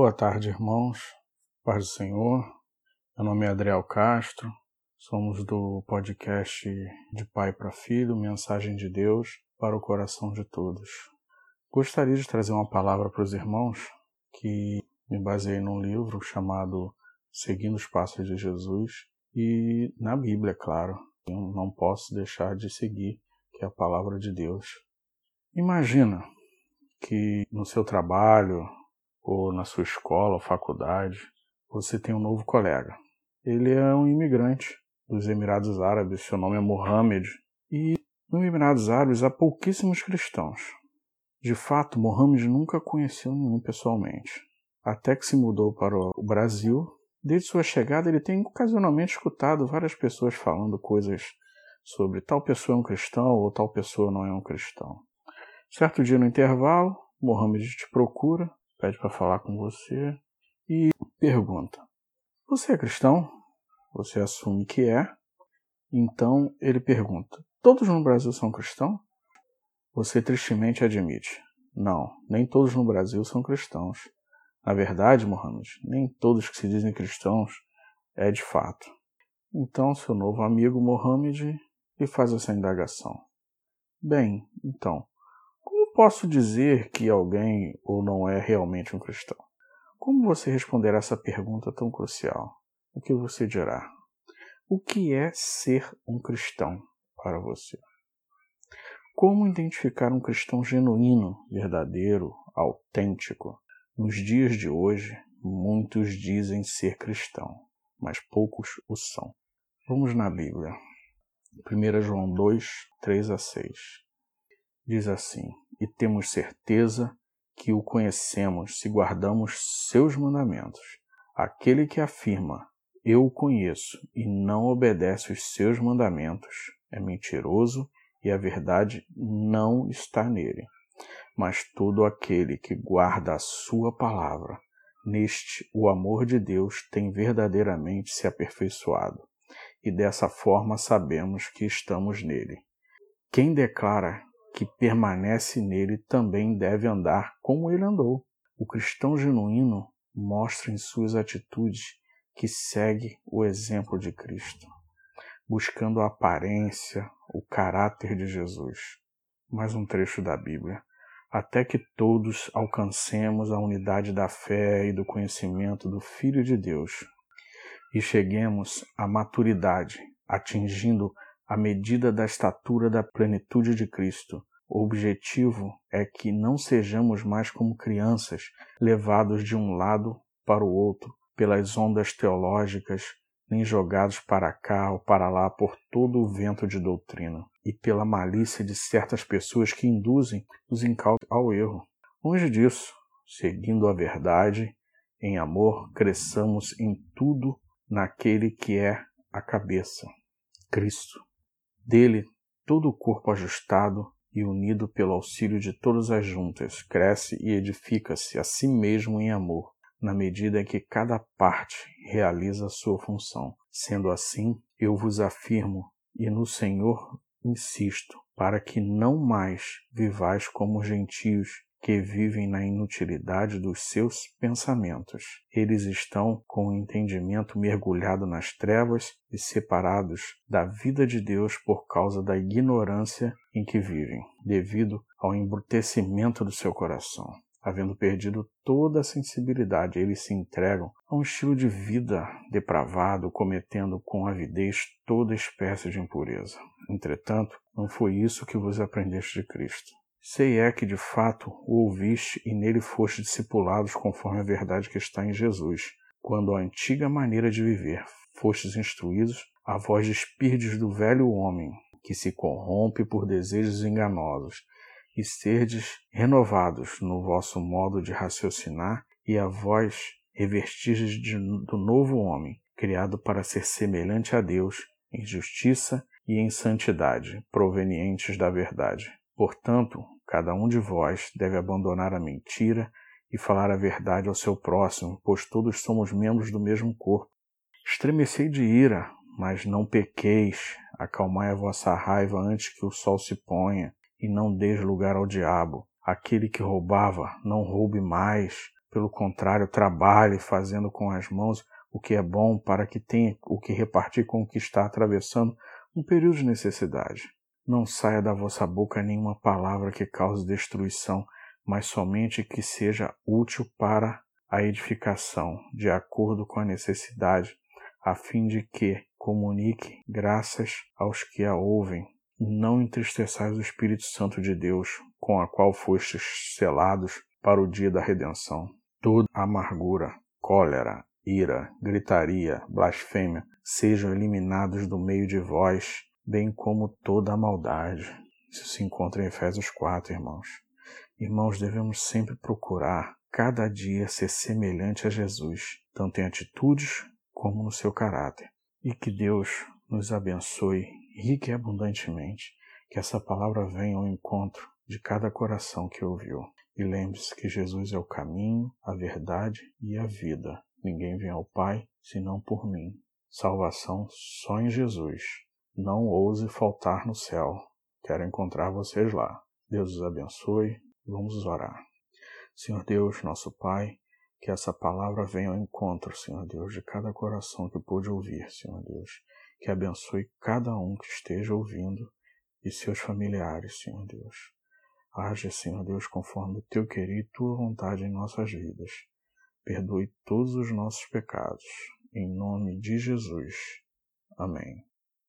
Boa tarde, irmãos. Paz do Senhor. Meu nome é Adriel Castro. Somos do podcast De Pai para Filho, Mensagem de Deus para o coração de todos. Gostaria de trazer uma palavra para os irmãos que me baseei num livro chamado Seguindo os Passos de Jesus e na Bíblia, claro. Eu não posso deixar de seguir, que é a palavra de Deus. Imagina que no seu trabalho, ou na sua escola ou faculdade, você tem um novo colega. Ele é um imigrante dos Emirados Árabes, seu nome é Mohammed, e nos Emirados Árabes há pouquíssimos cristãos. De fato, Mohammed nunca conheceu nenhum pessoalmente. Até que se mudou para o Brasil, desde sua chegada ele tem ocasionalmente escutado várias pessoas falando coisas sobre tal pessoa é um cristão ou tal pessoa não é um cristão. Certo dia no intervalo, Mohammed te procura pede para falar com você e pergunta: Você é cristão? Você assume que é. Então ele pergunta: Todos no Brasil são cristãos? Você tristemente admite: Não, nem todos no Brasil são cristãos. Na verdade, Mohammed, nem todos que se dizem cristãos é de fato. Então, seu novo amigo Mohammed lhe faz essa indagação. Bem, então, posso dizer que alguém ou não é realmente um cristão? Como você responderá essa pergunta tão crucial? O que você dirá? O que é ser um cristão para você? Como identificar um cristão genuíno, verdadeiro, autêntico? Nos dias de hoje, muitos dizem ser cristão, mas poucos o são. Vamos na Bíblia. 1 João 2, 3 a 6. Diz assim: e temos certeza que o conhecemos se guardamos seus mandamentos. Aquele que afirma, eu o conheço, e não obedece os seus mandamentos, é mentiroso e a verdade não está nele. Mas todo aquele que guarda a sua palavra, neste o amor de Deus tem verdadeiramente se aperfeiçoado, e dessa forma sabemos que estamos nele. Quem declara que permanece nele também deve andar como ele andou. O cristão genuíno mostra em suas atitudes que segue o exemplo de Cristo, buscando a aparência, o caráter de Jesus. Mais um trecho da Bíblia. Até que todos alcancemos a unidade da fé e do conhecimento do Filho de Deus e cheguemos à maturidade, atingindo à medida da estatura da plenitude de Cristo. O objetivo é que não sejamos mais como crianças, levados de um lado para o outro pelas ondas teológicas, nem jogados para cá ou para lá por todo o vento de doutrina e pela malícia de certas pessoas que induzem os incautos ao erro. Longe disso, seguindo a verdade, em amor, cresçamos em tudo naquele que é a cabeça, Cristo. Dele, todo o corpo ajustado e unido pelo auxílio de todas as juntas, cresce e edifica-se a si mesmo em amor, na medida em que cada parte realiza sua função. Sendo assim, eu vos afirmo e no Senhor insisto, para que não mais vivais como gentios que vivem na inutilidade dos seus pensamentos. Eles estão com o entendimento mergulhado nas trevas e separados da vida de Deus por causa da ignorância em que vivem, devido ao embrutecimento do seu coração. Havendo perdido toda a sensibilidade, eles se entregam a um estilo de vida depravado, cometendo com avidez toda espécie de impureza. Entretanto, não foi isso que vos aprendeste de Cristo. Sei é que de fato o ouviste e nele foste discipulados conforme a verdade que está em Jesus, quando a antiga maneira de viver fostes instruídos, a voz despirdes do velho homem, que se corrompe por desejos enganosos, e serdes renovados no vosso modo de raciocinar, e a vós revestirdes do novo homem, criado para ser semelhante a Deus em justiça e em santidade, provenientes da verdade. Portanto, cada um de vós deve abandonar a mentira e falar a verdade ao seu próximo, pois todos somos membros do mesmo corpo. Estremecei de ira, mas não pequeis, acalmai a vossa raiva antes que o sol se ponha, e não deis lugar ao diabo. Aquele que roubava, não roube mais, pelo contrário, trabalhe fazendo com as mãos o que é bom para que tenha o que repartir com o que está atravessando um período de necessidade. Não saia da vossa boca nenhuma palavra que cause destruição, mas somente que seja útil para a edificação, de acordo com a necessidade, a fim de que comunique graças aos que a ouvem. Não entristeçais o Espírito Santo de Deus, com a qual fostes selados para o dia da redenção. Toda amargura, cólera, ira, gritaria, blasfêmia sejam eliminados do meio de vós, bem como toda a maldade. Isso se encontra em Efésios 4, irmãos. Irmãos, devemos sempre procurar cada dia ser semelhante a Jesus, tanto em atitudes como no seu caráter. E que Deus nos abençoe rica e abundantemente, que essa palavra venha ao encontro de cada coração que ouviu. E lembre-se que Jesus é o caminho, a verdade e a vida. Ninguém vem ao Pai senão por mim. Salvação só em Jesus. Não ouse faltar no céu. Quero encontrar vocês lá. Deus os abençoe. Vamos orar. Senhor Deus, nosso Pai, que essa palavra venha ao encontro, Senhor Deus, de cada coração que pôde ouvir, Senhor Deus. Que abençoe cada um que esteja ouvindo e seus familiares, Senhor Deus. Age, Senhor Deus, conforme o teu querer e tua vontade em nossas vidas. Perdoe todos os nossos pecados. Em nome de Jesus. Amém.